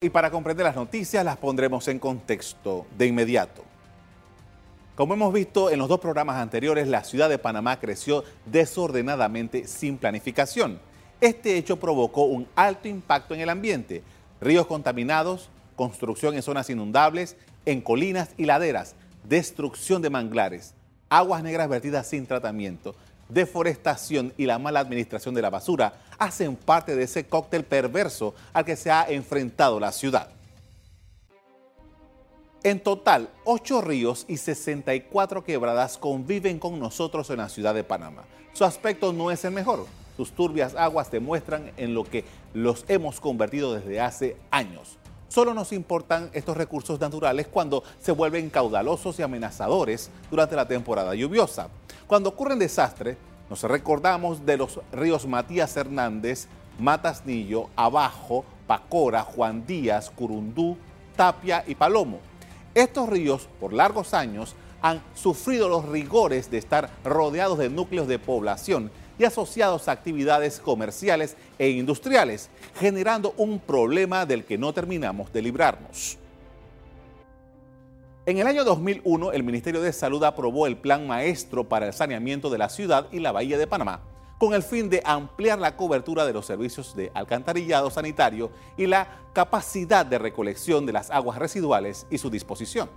Y para comprender las noticias las pondremos en contexto de inmediato. Como hemos visto en los dos programas anteriores, la ciudad de Panamá creció desordenadamente sin planificación. Este hecho provocó un alto impacto en el ambiente. Ríos contaminados, construcción en zonas inundables, en colinas y laderas, destrucción de manglares, aguas negras vertidas sin tratamiento, deforestación y la mala administración de la basura hacen parte de ese cóctel perverso al que se ha enfrentado la ciudad. En total, 8 ríos y 64 quebradas conviven con nosotros en la ciudad de Panamá. Su aspecto no es el mejor. Sus turbias aguas demuestran en lo que los hemos convertido desde hace años. Solo nos importan estos recursos naturales cuando se vuelven caudalosos y amenazadores durante la temporada lluviosa. Cuando ocurren desastres, nos recordamos de los ríos Matías Hernández, Matasnillo, Abajo, Pacora, Juan Díaz, Curundú, Tapia y Palomo. Estos ríos, por largos años, han sufrido los rigores de estar rodeados de núcleos de población y asociados a actividades comerciales e industriales, generando un problema del que no terminamos de librarnos. En el año 2001, el Ministerio de Salud aprobó el Plan Maestro para el Saneamiento de la Ciudad y la Bahía de Panamá, con el fin de ampliar la cobertura de los servicios de alcantarillado sanitario y la capacidad de recolección de las aguas residuales y su disposición.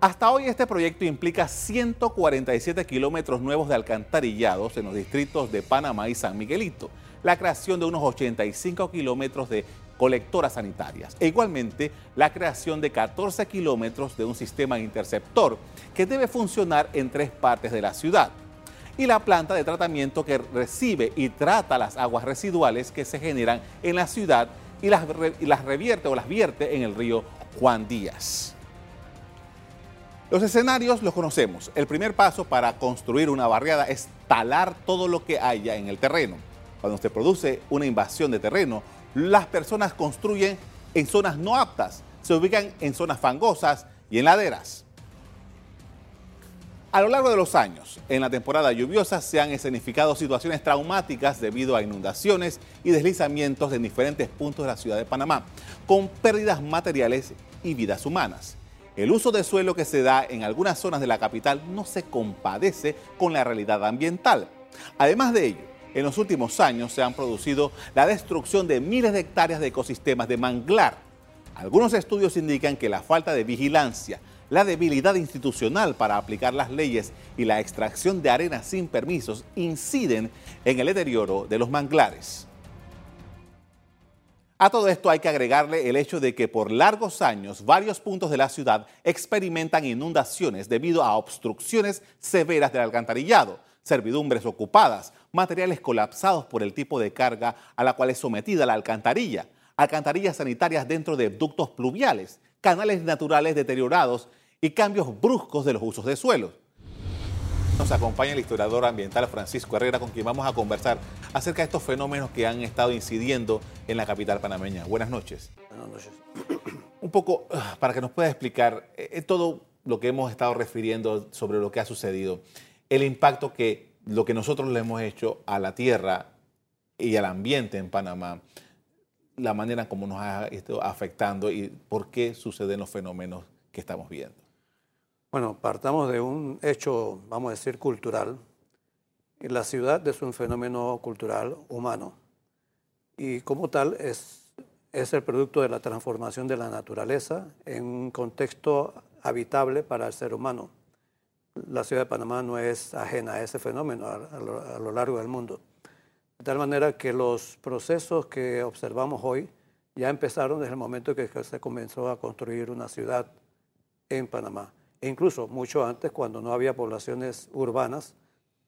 Hasta hoy este proyecto implica 147 kilómetros nuevos de alcantarillados en los distritos de Panamá y San Miguelito, la creación de unos 85 kilómetros de colectoras sanitarias. E igualmente la creación de 14 kilómetros de un sistema interceptor que debe funcionar en tres partes de la ciudad. Y la planta de tratamiento que recibe y trata las aguas residuales que se generan en la ciudad y las, y las revierte o las vierte en el río Juan Díaz. Los escenarios los conocemos. El primer paso para construir una barriada es talar todo lo que haya en el terreno. Cuando se produce una invasión de terreno, las personas construyen en zonas no aptas, se ubican en zonas fangosas y en laderas. A lo largo de los años, en la temporada lluviosa se han escenificado situaciones traumáticas debido a inundaciones y deslizamientos en diferentes puntos de la ciudad de Panamá, con pérdidas materiales y vidas humanas. El uso de suelo que se da en algunas zonas de la capital no se compadece con la realidad ambiental. Además de ello, en los últimos años se han producido la destrucción de miles de hectáreas de ecosistemas de manglar. Algunos estudios indican que la falta de vigilancia, la debilidad institucional para aplicar las leyes y la extracción de arena sin permisos inciden en el deterioro de los manglares. A todo esto hay que agregarle el hecho de que por largos años varios puntos de la ciudad experimentan inundaciones debido a obstrucciones severas del alcantarillado, servidumbres ocupadas, materiales colapsados por el tipo de carga a la cual es sometida la alcantarilla, alcantarillas sanitarias dentro de ductos pluviales, canales naturales deteriorados y cambios bruscos de los usos de suelo. Nos acompaña el historiador ambiental Francisco Herrera, con quien vamos a conversar acerca de estos fenómenos que han estado incidiendo en la capital panameña. Buenas noches. Buenas noches. Un poco ah, para que nos pueda explicar eh, eh, todo lo que hemos estado refiriendo sobre lo que ha sucedido el impacto que lo que nosotros le hemos hecho a la tierra y al ambiente en Panamá, la manera como nos ha estado afectando y por qué suceden los fenómenos que estamos viendo. Bueno, partamos de un hecho, vamos a decir, cultural. La ciudad es un fenómeno cultural humano y como tal es, es el producto de la transformación de la naturaleza en un contexto habitable para el ser humano la ciudad de Panamá no es ajena a ese fenómeno a, lo, largo del mundo. De tal manera que los procesos que observamos hoy ya empezaron desde el momento que se comenzó a construir una ciudad en Panamá. E incluso mucho antes, cuando no había poblaciones urbanas,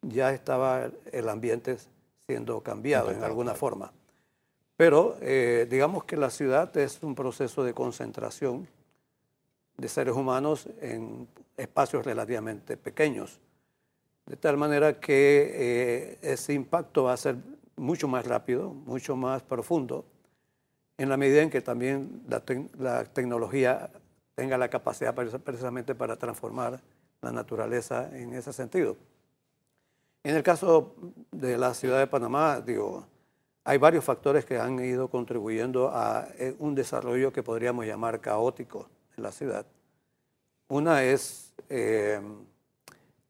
ya estaba el ambiente siendo cambiado en alguna forma. Pero eh, digamos que la ciudad es un proceso de concentración de seres humanos en espacios relativamente pequeños. De tal manera que eh, ese impacto va a ser mucho más rápido, mucho más profundo, en la medida en que también la, la tecnología tenga la capacidad precisamente para transformar la naturaleza en ese sentido. En el caso de la ciudad de Panamá, digo, hay varios factores que han ido contribuyendo a eh, un desarrollo que podríamos llamar caótico en la ciudad. Una es, eh,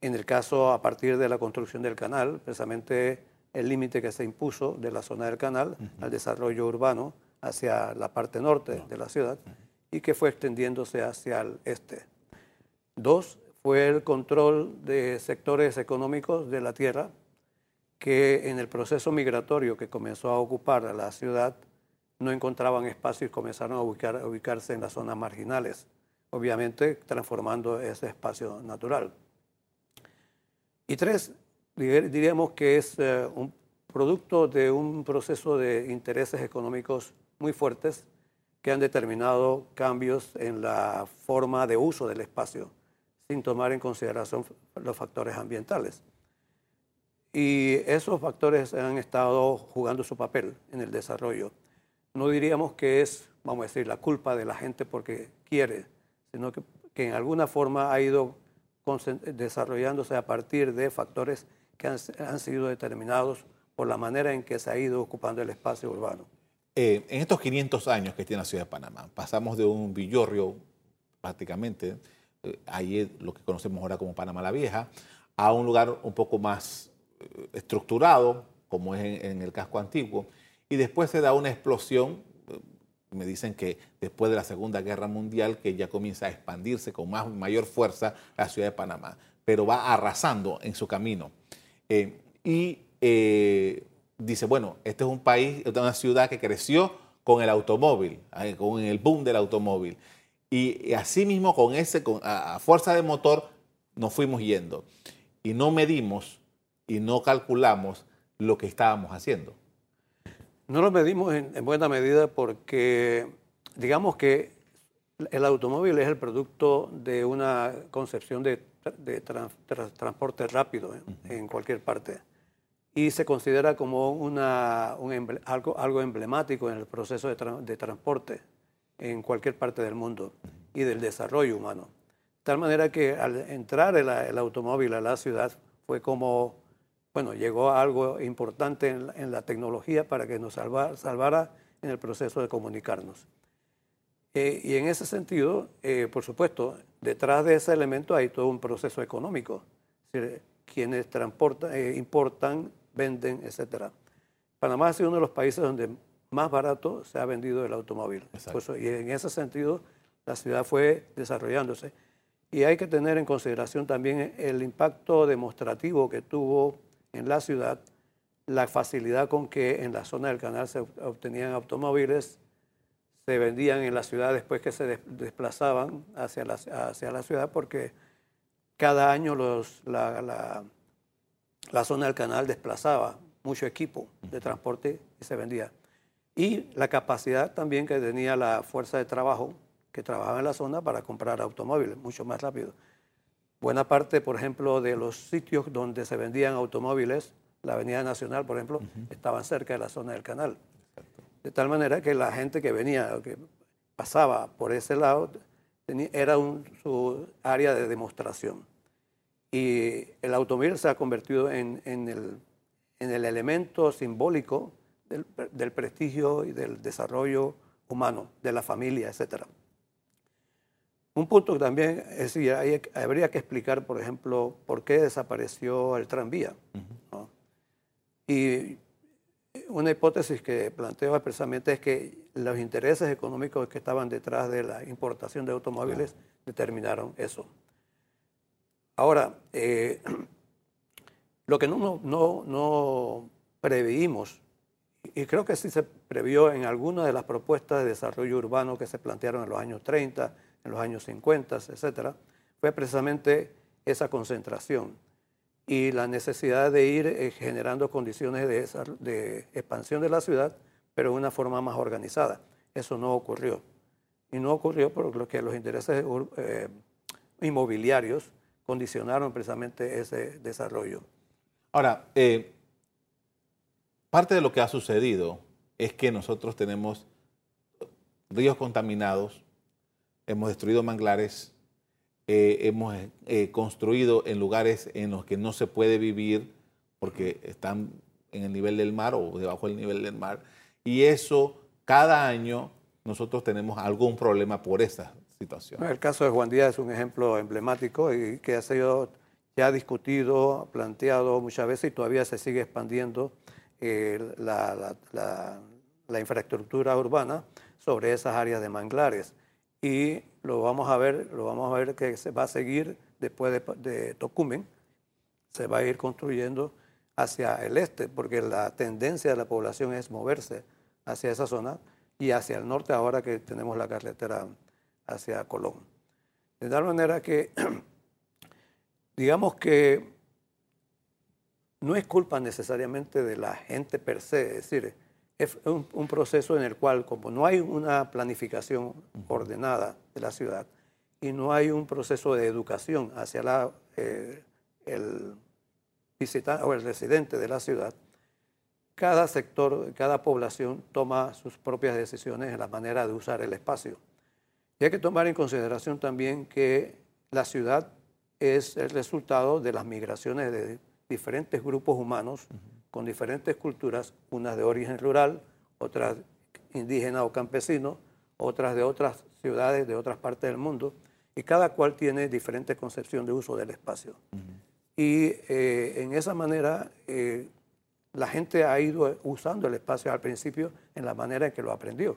en el caso a partir de la construcción del canal, precisamente el límite que se impuso de la zona del canal al desarrollo urbano hacia la parte norte de la ciudad y que fue extendiéndose hacia el este. Dos, fue el control de sectores económicos de la tierra que en el proceso migratorio que comenzó a ocupar la ciudad no encontraban espacio y comenzaron a, a ubicarse en las zonas marginales, obviamente transformando ese espacio natural. Y tres, diríamos que es eh, un producto de un proceso de intereses económicos muy fuertes que han determinado cambios en la forma de uso del espacio, sin tomar en consideración los factores ambientales. Y esos factores han estado jugando su papel en el desarrollo. No diríamos que es, vamos a decir, la culpa de la gente porque quiere, sino que, que en alguna forma ha ido desarrollándose a partir de factores que han, han, sido determinados por la manera en que se ha ido ocupando el espacio urbano. Eh, en estos 500 años que tiene la ciudad de Panamá, pasamos de un villorrio prácticamente, eh, ahí lo que conocemos ahora como Panamá la Vieja, a un lugar un poco más eh, estructurado, como es en, el casco antiguo, y después se da una explosión, me dicen que después de la Segunda Guerra Mundial, que ya comienza a expandirse con más, mayor fuerza la ciudad de Panamá, pero va arrasando en su camino. Eh, y eh, dice, bueno, este es un país, una ciudad que creció con el automóvil, eh, con el boom del automóvil. Y, y así mismo con ese, con, a fuerza de motor, nos fuimos yendo. Y no medimos y no calculamos lo que estábamos haciendo. No lo medimos en, en, buena medida porque digamos que el automóvil es el producto de una concepción de, de tra, tra, transporte rápido -huh. en cualquier parte y se considera como una, un, algo, algo, emblemático en el proceso de, tra, de, transporte en cualquier parte del mundo y del desarrollo humano. De tal manera que al entrar el, el automóvil a la ciudad fue como bueno, llegó a algo importante en la, en la tecnología para que nos salva, salvara en el proceso de comunicarnos. Eh, y en ese sentido, eh, por supuesto, detrás de ese elemento hay todo un proceso económico. Es decir, quienes transportan, eh, importan, venden, etc. Panamá ha sido uno de los países donde más barato se ha vendido el automóvil. Pues, y en ese sentido, la ciudad fue desarrollándose. Y hay que tener en consideración también el impacto demostrativo que tuvo en la ciudad, la facilidad con que en la zona del canal se obtenían automóviles, se vendían en la ciudad después que se desplazaban hacia la, hacia la ciudad, porque cada año los, la, la, la, zona del canal desplazaba mucho equipo de transporte y se vendía. Y la capacidad también que tenía la fuerza de trabajo que trabajaba en la zona para comprar automóviles mucho más rápido. Buena parte, por ejemplo, de los sitios donde se vendían automóviles, la Avenida Nacional, por ejemplo, uh -huh. estaban cerca de la zona del canal. De tal manera que la gente que venía, que pasaba por ese lado, tenía, era un, su área de demostración. Y el automóvil se ha convertido en, en, el, en el, elemento simbólico del, del, prestigio y del desarrollo humano, de la familia, etcétera. Un punto que también es decir, hay, habría que explicar, por ejemplo, por qué desapareció el tranvía. Uh -huh. ¿no? Y una hipótesis que planteo expresamente es que los intereses económicos que estaban detrás de la importación de automóviles claro. determinaron eso. Ahora, eh, lo que no, no, no preveímos, y creo que sí se previó en algunas de las propuestas de desarrollo urbano que se plantearon en los años 30, en los años 50, etcétera, fue precisamente esa concentración y la necesidad de ir eh, generando condiciones de, de, expansión de la ciudad, pero de una forma más organizada. Eso no ocurrió. Y no ocurrió por lo que los intereses eh, inmobiliarios condicionaron precisamente ese desarrollo. Ahora, eh, parte de lo que ha sucedido es que nosotros tenemos ríos contaminados, hemos destruido manglares, eh, hemos eh, construido en lugares en los que no se puede vivir porque están en el nivel del mar o debajo del nivel del mar. Y eso, cada año, nosotros tenemos algún problema por esa situación. El caso de Juan Díaz es un ejemplo emblemático y que ha sido ya discutido, planteado muchas veces y todavía se sigue expandiendo eh, la, infraestructura urbana sobre esas áreas de manglares. Y lo vamos a ver, lo vamos a ver que se va a seguir después de, de Tocumen, se va a ir construyendo hacia el este, porque la tendencia de la población es moverse hacia esa zona y hacia el norte ahora que tenemos la carretera hacia Colón. De tal manera que, digamos que no es culpa necesariamente de la gente per se, es decir, es un, proceso en el cual como no hay una planificación ordenada de la ciudad y no hay un proceso de educación hacia la, eh, el visitante o el residente de la ciudad, cada sector, cada población toma sus propias decisiones en la manera de usar el espacio. Y hay que tomar en consideración también que la ciudad es el resultado de las migraciones de diferentes grupos humanos con diferentes culturas, unas de origen rural, otras indígena o campesino, otras de otras ciudades de otras partes del mundo, y cada cual tiene diferente concepción de uso del espacio. Y eh, en esa manera eh, la gente ha ido usando el espacio al principio en la manera en que lo aprendió.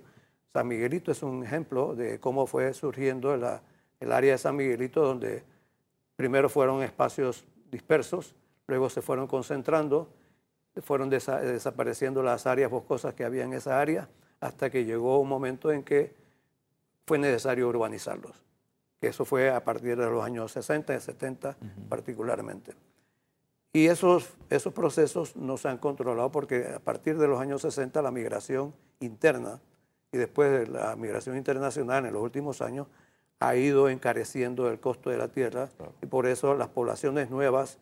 San Miguelito es un ejemplo de cómo fue surgiendo el área de San Miguelito, donde primero fueron espacios dispersos, luego se fueron concentrando, fueron desapareciendo las áreas boscosas que había en esa área, hasta que llegó un momento en que fue necesario urbanizarlos. Eso fue a partir de los años 60 y 70 particularmente. Y esos, esos procesos no se han controlado porque a partir de los años 60 la migración interna y después de la migración internacional en los últimos años ha ido encareciendo el costo de la tierra y por eso las poblaciones nuevas,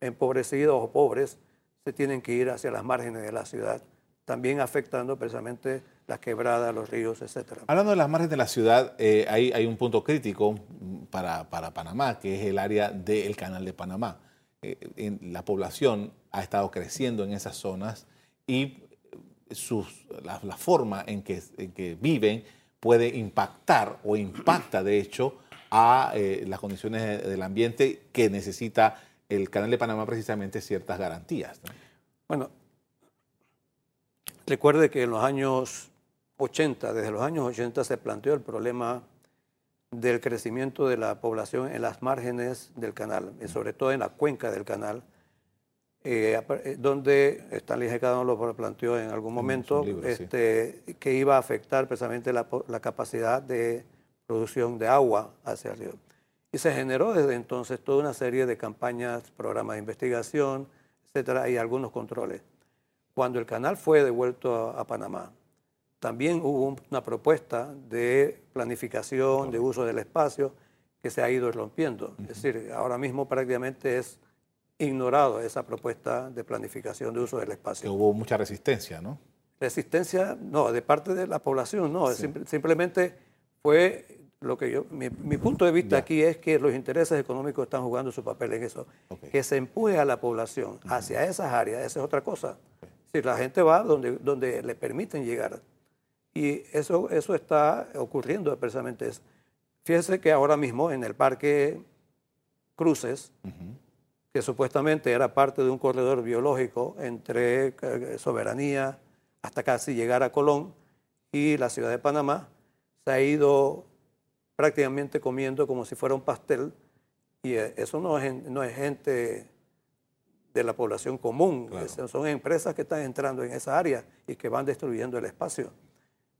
empobrecidas o pobres, se tienen que ir hacia las márgenes de la ciudad, también afectando precisamente las quebradas, los ríos, etc. Hablando de las márgenes de la ciudad, eh, hay, un punto crítico para, para Panamá, que es el área del Canal de Panamá. Eh, la población ha estado creciendo en esas zonas y sus, la, forma en que, que, viven puede impactar o impacta de hecho a eh, las condiciones del ambiente que necesita el Canal de Panamá precisamente ciertas garantías. Bueno, recuerde que en los años 80, desde los años 80 se planteó el problema del crecimiento de la población en las márgenes del canal, y sobre todo en la cuenca del canal, eh, eh, donde Stanley G. lo planteó en algún momento, este, que iba a afectar precisamente la, capacidad de producción de agua hacia el río. Y se generó desde entonces toda una serie de campañas, programas de investigación, etcétera, y algunos controles. Cuando el canal fue devuelto a Panamá, también hubo una propuesta de planificación, de uso del espacio, que se ha ido rompiendo. Es decir, ahora mismo prácticamente es ignorado esa propuesta de planificación de uso del espacio. hubo mucha resistencia, ¿no? Resistencia, no, de parte de la población, no. simplemente fue lo que yo, mi, punto de vista aquí es que los intereses económicos están jugando su papel en eso. Que se empuje a la población hacia esas áreas, esa es otra cosa. Si la gente va donde, donde le permiten llegar. Y eso, eso está ocurriendo precisamente. Fíjese que ahora mismo en el Parque Cruces, que supuestamente era parte de un corredor biológico entre eh, Soberanía hasta casi llegar a Colón y la ciudad de Panamá, se ha ido prácticamente comiendo como si fuera un pastel y eh, eso no es, no es gente de la población común, son empresas que están entrando en esa área y que van destruyendo el espacio.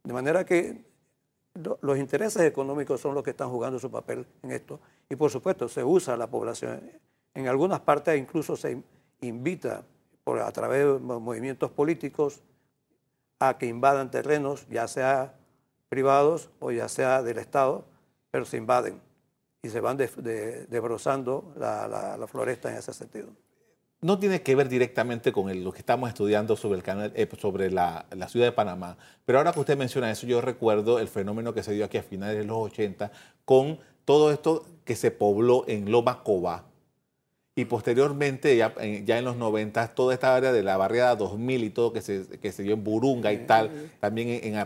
De manera que los intereses económicos son los que están jugando su papel en esto. Y por supuesto, se usa la población. En algunas partes incluso se invita por, a través de movimientos políticos a que invadan terrenos, ya sea privados o ya sea del Estado, pero se invaden y se van desbrozando la floresta en ese sentido. No tiene que ver directamente con lo que estamos estudiando sobre, el canal, eh, sobre la, ciudad de Panamá. Pero ahora que usted menciona eso, yo recuerdo el fenómeno que se dio aquí a finales de los 80 con todo esto que se pobló en Loma Cobá y posteriormente, ya, ya, en los 90, toda esta área de la barriada 2000 y todo que se, que se dio en Burunga y tal, también en, en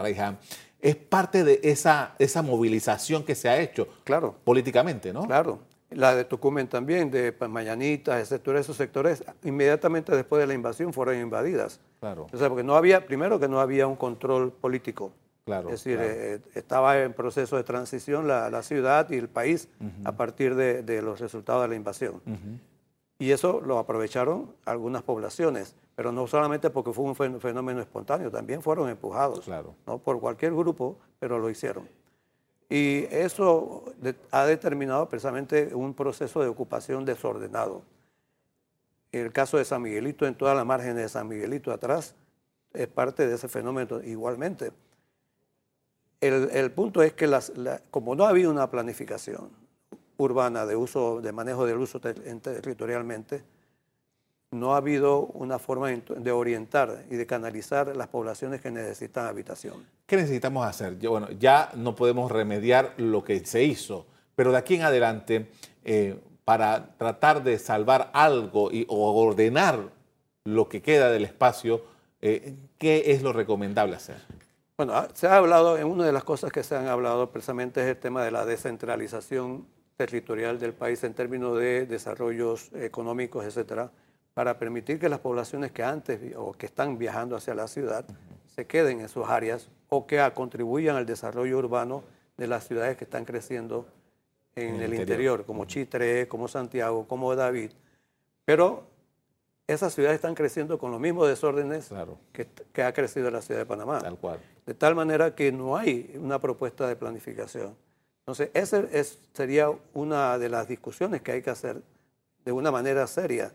es parte de esa, esa movilización que se ha hecho claro. políticamente, ¿no? Claro. La de Tucumán también, de Mañanita, etcétera, esos sectores, inmediatamente después de la invasión fueron invadidas. Claro. O sea, porque no había, primero que no había un control político. Claro, es decir, eh, estaba en proceso de transición la, la ciudad y el país a partir de, de, los resultados de la invasión. Y eso lo aprovecharon algunas poblaciones, pero no solamente porque fue un fenómeno espontáneo, también fueron empujados claro. ¿no? por cualquier grupo, pero lo hicieron. Y eso ha determinado precisamente un proceso de ocupación desordenado. En el caso de San Miguelito, en toda la margen de San Miguelito atrás, es parte de ese fenómeno igualmente. El, el punto es que las, como no había una planificación urbana de uso, de manejo del uso territorialmente, no ha habido una forma de orientar y de canalizar las poblaciones que necesitan habitación. ¿Qué necesitamos hacer? Bueno, ya no podemos remediar lo que se hizo, pero de aquí en adelante, eh, para tratar de salvar algo y, o ordenar lo que queda del espacio, eh, ¿qué es lo recomendable hacer? Bueno, ah, se ha hablado, en una de las cosas que se han hablado precisamente es el tema de la descentralización territorial del país en términos de desarrollos económicos, etcétera para permitir que las poblaciones que antes o que están viajando hacia la ciudad se queden en sus áreas o que contribuyan al desarrollo urbano de las ciudades que están creciendo en, el, interior. como Chitre, como Santiago, como David. Pero esas ciudades están creciendo con los mismos desórdenes que, ha crecido la ciudad de Panamá. Tal cual. De tal manera que no hay una propuesta de planificación. Entonces, esa es, sería una de las discusiones que hay que hacer de una manera seria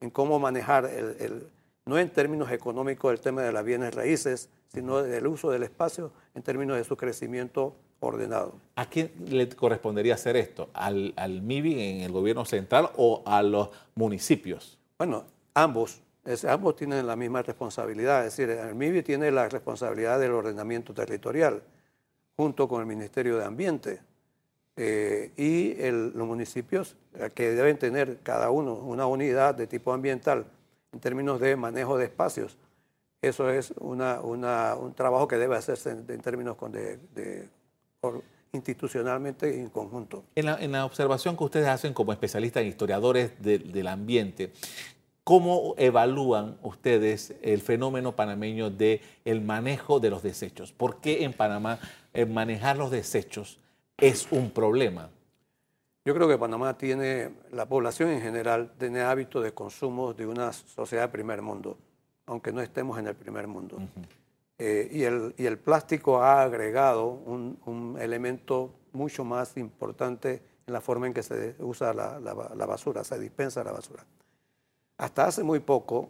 en cómo manejar, el, no en términos económicos el tema de las bienes raíces, sino del uso del espacio en términos de su crecimiento ordenado. ¿A quién le correspondería hacer esto? ¿Al, al MIBI en el gobierno central o a los municipios? Bueno, ambos. ambos tienen la misma responsabilidad. Es decir, el MIBI tiene la responsabilidad del ordenamiento territorial junto con el Ministerio de Ambiente. Eh, y los municipios eh, que deben tener cada uno una unidad de tipo ambiental en términos de manejo de espacios. Eso es una, un trabajo que debe hacerse en, términos de, institucionalmente en conjunto. En la, en la, observación que ustedes hacen como especialistas e historiadores del ambiente, ¿cómo evalúan ustedes el fenómeno panameño del el manejo de los desechos? ¿Por qué en Panamá manejar los desechos es un problema? Yo creo que Panamá tiene, la población en general tiene hábitos de consumo de una sociedad de primer mundo, aunque no estemos en el primer mundo. Eh, y, el, y, el, plástico ha agregado un, un, elemento mucho más importante en la forma en que se usa la, la, basura, se dispensa la basura. Hasta hace muy poco,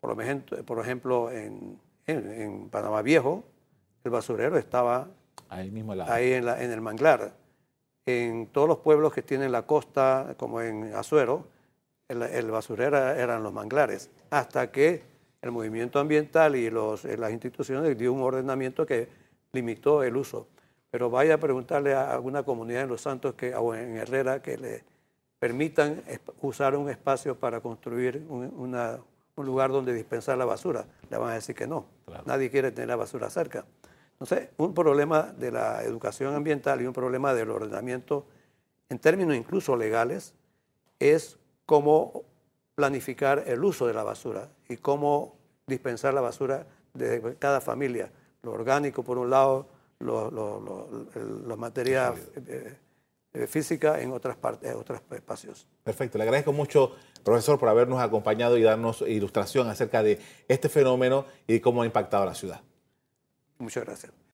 por ejemplo, por ejemplo en, en, en Panamá Viejo, el basurero estaba Ahí mismo Ahí en, el manglar. En todos los pueblos que tienen la costa, como en Azuero, el, basurero eran los manglares, hasta que el movimiento ambiental y los, eh, las instituciones dio un ordenamiento que limitó el uso. Pero vaya a preguntarle a alguna comunidad en Los Santos que, o en Herrera que le permitan usar un espacio para construir un, lugar donde dispensar la basura. Le van a decir que no. Nadie quiere tener la basura cerca. Entonces, un problema de la educación ambiental y un problema del ordenamiento, en términos incluso legales, es cómo planificar el uso de la basura y cómo dispensar la basura de cada familia. Lo orgánico, por un lado, la materia eh, eh, física en otras partes, en otros espacios. Perfecto. Le agradezco mucho, profesor, por habernos acompañado y darnos ilustración acerca de este fenómeno y cómo ha impactado la ciudad. Muchas gracias.